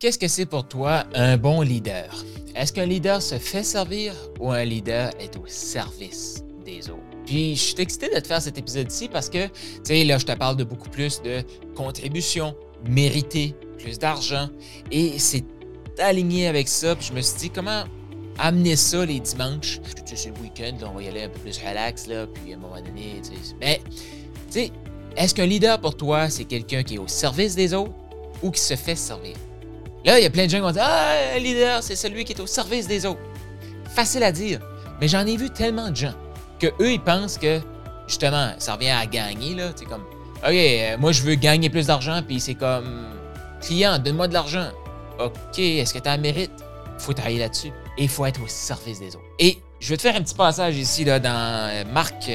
Qu'est-ce que c'est pour toi un bon leader? Est-ce qu'un leader se fait servir ou un leader est au service des autres? Puis je suis excité de te faire cet épisode-ci parce que, tu sais, là, je te parle de beaucoup plus de contribution, mériter, plus d'argent. Et c'est aligné avec ça. Puis je me suis dit, comment amener ça les dimanches? Tu c'est le week-end, on va y aller un peu plus relax, là. Puis à un moment donné, tu sais. Mais, tu sais, est-ce qu'un leader pour toi, c'est quelqu'un qui est au service des autres ou qui se fait servir? Là, il y a plein de gens qui vont dire Ah, leader, c'est celui qui est au service des autres. Facile à dire, mais j'en ai vu tellement de gens que eux, ils pensent que, justement, ça revient à gagner, là. C'est comme OK, euh, moi, je veux gagner plus d'argent, puis c'est comme Client, donne-moi de l'argent. OK, est-ce que tu as mérite? Il faut travailler là-dessus. Et il faut être au service des autres. Et je vais te faire un petit passage ici, là, dans euh, Marc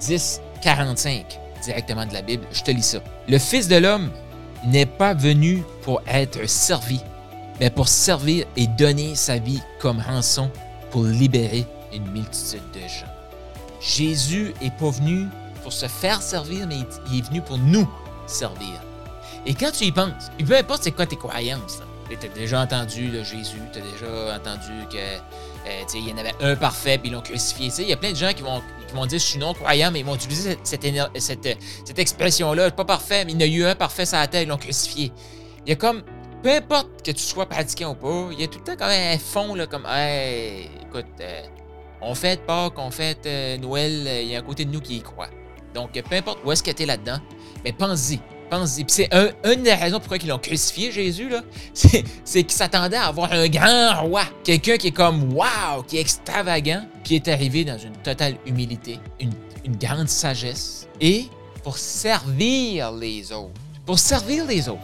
10, euh, 45, directement de la Bible. Je te lis ça. Le Fils de l'homme n'est pas venu pour être servi, mais pour servir et donner sa vie comme rançon pour libérer une multitude de gens. Jésus est pas venu pour se faire servir, mais il est venu pour nous servir. Et quand tu y penses, peu importe c'est quoi tes croyances, tu as déjà entendu de Jésus, tu as déjà entendu que euh, il y en avait un parfait, puis ils l'ont crucifié. Il y a plein de gens qui vont, qui vont dire je suis non-croyant, mais ils vont utiliser cette, expression-là, pas parfait, mais il y en a eu un parfait sur la terre, ils l'ont crucifié. Il y a comme peu importe que tu sois pratiquant ou pas, il y a tout le temps comme un fond, là, comme, hey, écoute, euh, on fait Pâques, on fête euh, Noël, euh, il y a un côté de nous qui y croit. Donc, peu importe où est-ce que tu es là-dedans, mais pense-y. Pense-y. c'est une des raisons pourquoi ils l'ont crucifié, Jésus, là. C'est qu'il s'attendait à avoir un grand roi. Quelqu'un qui est comme, wow, qui est extravagant, qui est arrivé dans une totale humilité, une grande sagesse, et pour servir les autres. Pour servir les autres.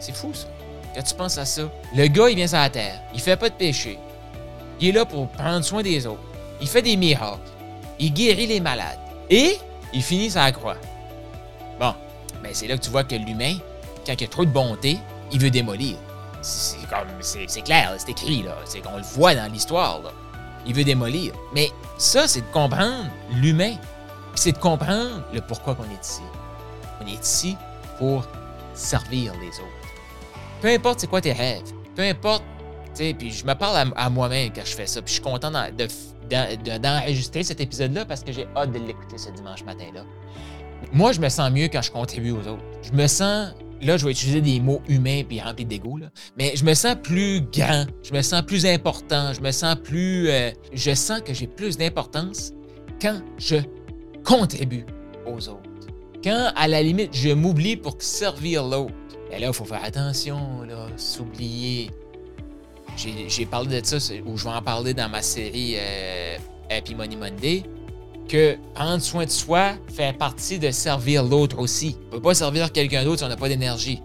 C'est fou, ça. Quand tu penses à ça, le gars, il vient sur la terre. Il fait pas de péché. Il est là pour prendre soin des autres. Il fait des miracles. Il guérit les malades. Et il finit sa croix. Bon, mais c'est là que tu vois que l'humain, quand il a trop de bonté, il veut démolir. C'est comme, c'est clair, c'est écrit, là. C'est qu'on le voit dans l'histoire, là. Il veut démolir. Mais ça, c'est de comprendre l'humain. C'est de comprendre le pourquoi qu'on est ici. On est ici pour servir les autres. Peu importe c'est quoi tes rêves, peu importe, tu sais, puis je me parle à, moi-même quand je fais ça, puis je suis content d'enregistrer cet épisode-là parce que j'ai hâte de l'écouter ce dimanche matin-là. Moi, je me sens mieux quand je contribue aux autres. Je me sens, là, je vais utiliser des mots humains puis remplis d'ego, là, mais je me sens plus grand, je me sens plus important, je me sens plus. Euh, je sens que j'ai plus d'importance quand je contribue aux autres. Quand, à la limite, je m'oublie pour servir l'autre. Et là, il faut faire attention, s'oublier. J'ai parlé de ça, ou je vais en parler dans ma série euh, Happy Money Monday, que prendre soin de soi fait partie de servir l'autre aussi. On ne peut pas servir quelqu'un d'autre si on n'a pas d'énergie.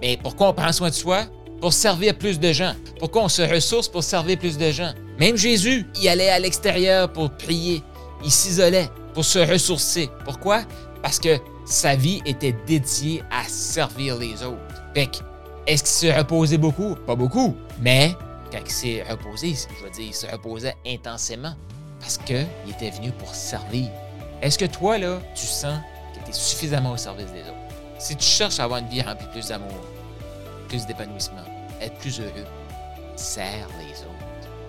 Mais pourquoi on prend soin de soi? Pour servir plus de gens. Pourquoi on se ressource pour servir plus de gens? Même Jésus, il allait à l'extérieur pour prier. Il s'isolait pour se ressourcer. Pourquoi? Parce que sa vie était dédiée à servir les autres. Fait est-ce qu'il se reposait beaucoup? Pas beaucoup. Mais quand il s'est reposé, je veux dire, il se reposait intensément parce qu'il était venu pour servir. Est-ce que toi, là, tu sens que tu es suffisamment au service des autres? Si tu cherches à avoir une vie remplie plus d'amour, plus d'épanouissement, être plus heureux, sers les autres.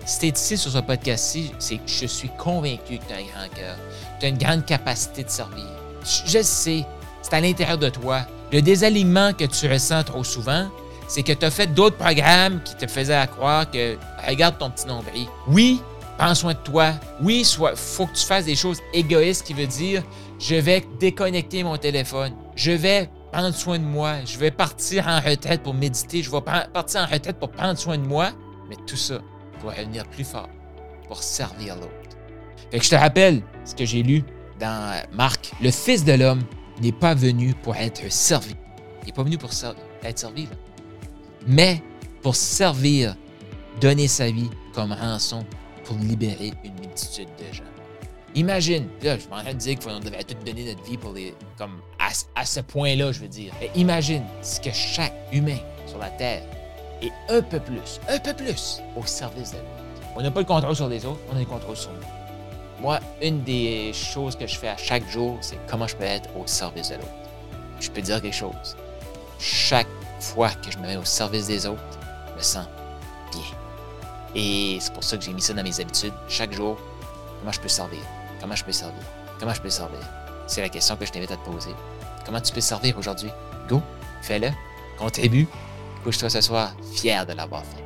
Si tu es ici sur ce podcast-ci, c'est que je suis convaincu que tu as un grand cœur, tu as une grande capacité de servir. Je sais, c'est à l'intérieur de toi. Le désalignement que tu ressens trop souvent, c'est que tu as fait d'autres programmes qui te faisaient croire que regarde ton petit nombril. Oui, prends soin de toi. Oui, soit, faut que tu fasses des choses égoïstes qui veut dire je vais déconnecter mon téléphone. Je vais prendre soin de moi. Je vais partir en retraite pour méditer. Je vais partir en retraite pour prendre soin de moi. Mais tout ça pour revenir plus fort, pour servir l'autre. Fait que je te rappelle ce que j'ai lu dans Marc. Le Fils de l'homme n'est pas venu pour être servi. Il n'est pas venu pour être servi, mais pour servir, donner sa vie comme rançon pour libérer une multitude de gens. Imagine, là, je suis en train de dire qu'on devrait tout donner notre vie pour les, comme à, ce point-là, je veux dire. imagine ce que chaque humain sur la Terre est un peu plus, un peu plus au service de l'autre. On n'a pas le contrôle sur les autres, on a le contrôle sur nous. Moi, une des choses que je fais à chaque jour, c'est comment je peux être au service de l'autre. Je peux dire quelque chose. Chaque fois que je me mets au service des autres, je me sens bien. Et c'est pour ça que j'ai mis ça dans mes habitudes. Chaque jour, comment je peux servir? Comment je peux servir? Comment je peux servir? C'est la question que je t'invite à te poser. Comment tu peux servir aujourd'hui? Go, fais-le, contribue, couche-toi ce soir, fier de l'avoir fait.